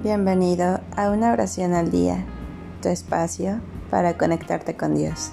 Bienvenido a una oración al día, tu espacio para conectarte con Dios.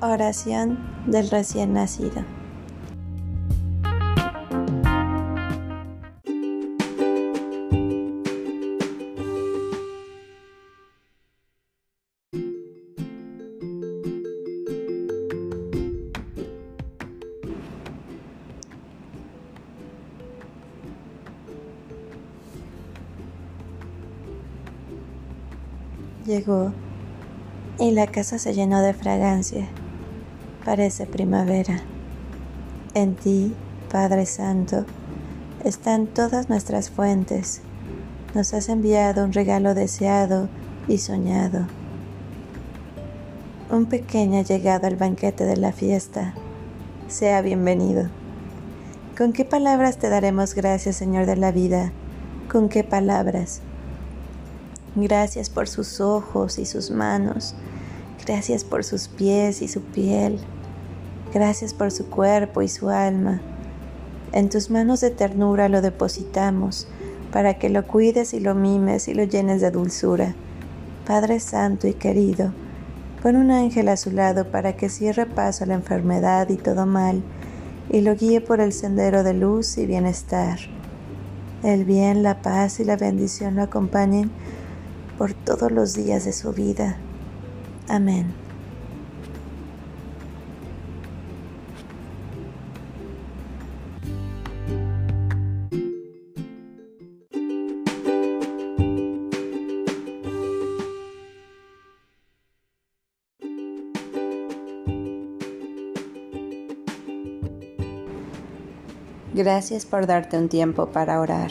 Oración del recién nacido. Llegó y la casa se llenó de fragancia. Parece primavera. En ti, Padre Santo, están todas nuestras fuentes. Nos has enviado un regalo deseado y soñado. Un pequeño ha llegado al banquete de la fiesta. Sea bienvenido. ¿Con qué palabras te daremos gracias, Señor de la vida? ¿Con qué palabras? Gracias por sus ojos y sus manos. Gracias por sus pies y su piel. Gracias por su cuerpo y su alma. En tus manos de ternura lo depositamos para que lo cuides y lo mimes y lo llenes de dulzura. Padre Santo y querido, pon un ángel a su lado para que cierre paso a la enfermedad y todo mal y lo guíe por el sendero de luz y bienestar. El bien, la paz y la bendición lo acompañen por todos los días de su vida. Amén. Gracias por darte un tiempo para orar